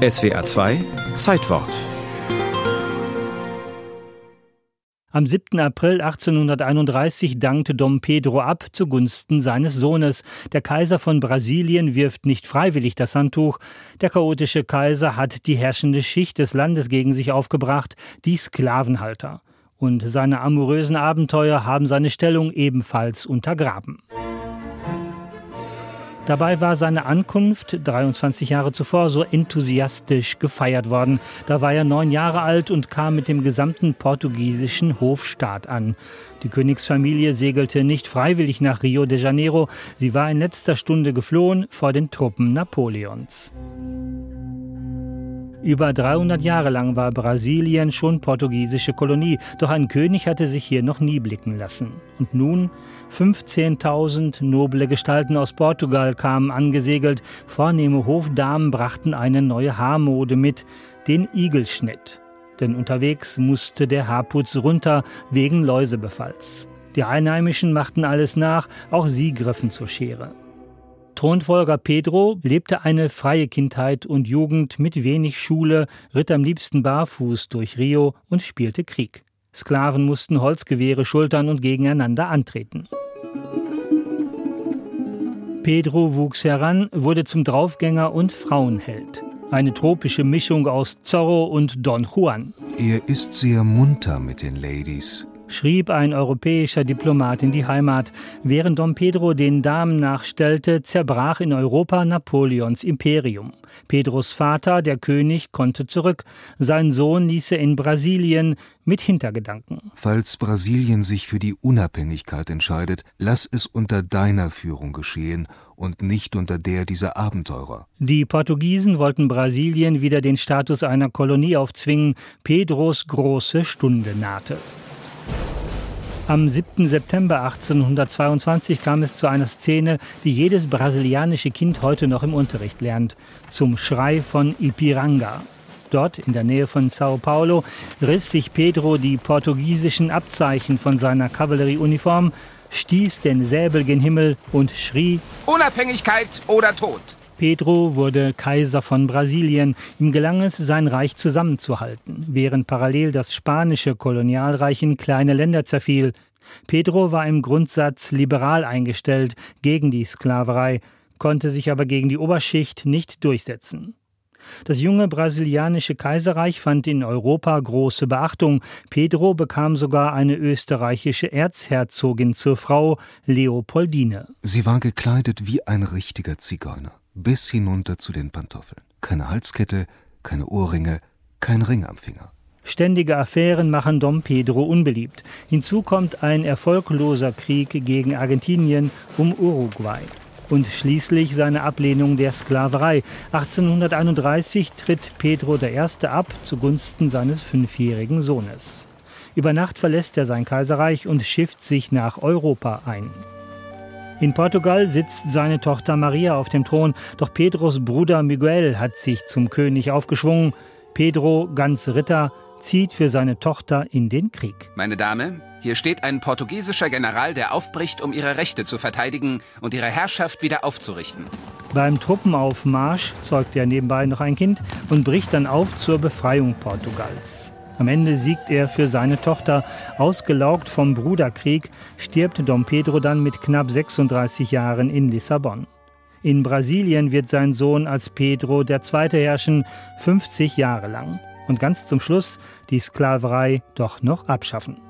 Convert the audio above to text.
SWA 2 Zeitwort Am 7. April 1831 dankte Dom Pedro ab zugunsten seines Sohnes. Der Kaiser von Brasilien wirft nicht freiwillig das Handtuch. Der chaotische Kaiser hat die herrschende Schicht des Landes gegen sich aufgebracht, die Sklavenhalter. Und seine amorösen Abenteuer haben seine Stellung ebenfalls untergraben. Dabei war seine Ankunft 23 Jahre zuvor so enthusiastisch gefeiert worden. Da war er neun Jahre alt und kam mit dem gesamten portugiesischen Hofstaat an. Die Königsfamilie segelte nicht freiwillig nach Rio de Janeiro. Sie war in letzter Stunde geflohen vor den Truppen Napoleons. Über 300 Jahre lang war Brasilien schon portugiesische Kolonie, doch ein König hatte sich hier noch nie blicken lassen. Und nun 15.000 noble Gestalten aus Portugal kamen angesegelt, vornehme Hofdamen brachten eine neue Haarmode mit, den Igelschnitt. Denn unterwegs musste der Haarputz runter wegen Läusebefalls. Die Einheimischen machten alles nach, auch sie griffen zur Schere. Thronfolger Pedro lebte eine freie Kindheit und Jugend mit wenig Schule, ritt am liebsten barfuß durch Rio und spielte Krieg. Sklaven mussten Holzgewehre schultern und gegeneinander antreten. Pedro wuchs heran, wurde zum Draufgänger und Frauenheld. Eine tropische Mischung aus Zorro und Don Juan. Er ist sehr munter mit den Ladies, schrieb ein europäischer Diplomat in die Heimat. Während Dom Pedro den Damen nachstellte, zerbrach in Europa Napoleons Imperium. Pedros Vater, der König, konnte zurück. Sein Sohn ließ er in Brasilien mit Hintergedanken. Falls Brasilien sich für die Unabhängigkeit entscheidet, lass es unter deiner Führung geschehen und nicht unter der dieser Abenteurer. Die Portugiesen wollten Brasilien wieder den Status einer Kolonie aufzwingen. Pedros große Stunde nahte. Am 7. September 1822 kam es zu einer Szene, die jedes brasilianische Kind heute noch im Unterricht lernt, zum Schrei von Ipiranga. Dort, in der Nähe von Sao Paulo, riss sich Pedro die portugiesischen Abzeichen von seiner Kavallerieuniform, stieß den Säbel gen Himmel und schrie Unabhängigkeit oder Tod. Pedro wurde Kaiser von Brasilien. Ihm gelang es, sein Reich zusammenzuhalten, während parallel das spanische Kolonialreich in kleine Länder zerfiel. Pedro war im Grundsatz liberal eingestellt gegen die Sklaverei, konnte sich aber gegen die Oberschicht nicht durchsetzen. Das junge brasilianische Kaiserreich fand in Europa große Beachtung. Pedro bekam sogar eine österreichische Erzherzogin zur Frau, Leopoldine. Sie war gekleidet wie ein richtiger Zigeuner bis hinunter zu den Pantoffeln. Keine Halskette, keine Ohrringe, kein Ring am Finger. Ständige Affären machen Dom Pedro unbeliebt. Hinzu kommt ein erfolgloser Krieg gegen Argentinien um Uruguay. Und schließlich seine Ablehnung der Sklaverei. 1831 tritt Pedro I. ab zugunsten seines fünfjährigen Sohnes. Über Nacht verlässt er sein Kaiserreich und schifft sich nach Europa ein. In Portugal sitzt seine Tochter Maria auf dem Thron, doch Pedros Bruder Miguel hat sich zum König aufgeschwungen. Pedro, ganz Ritter, zieht für seine Tochter in den Krieg. Meine Dame, hier steht ein portugiesischer General, der aufbricht, um ihre Rechte zu verteidigen und ihre Herrschaft wieder aufzurichten. Beim Truppenaufmarsch zeugt er nebenbei noch ein Kind und bricht dann auf zur Befreiung Portugals. Am Ende siegt er für seine Tochter. Ausgelaugt vom Bruderkrieg stirbt Dom Pedro dann mit knapp 36 Jahren in Lissabon. In Brasilien wird sein Sohn als Pedro II. herrschen, 50 Jahre lang. Und ganz zum Schluss die Sklaverei doch noch abschaffen.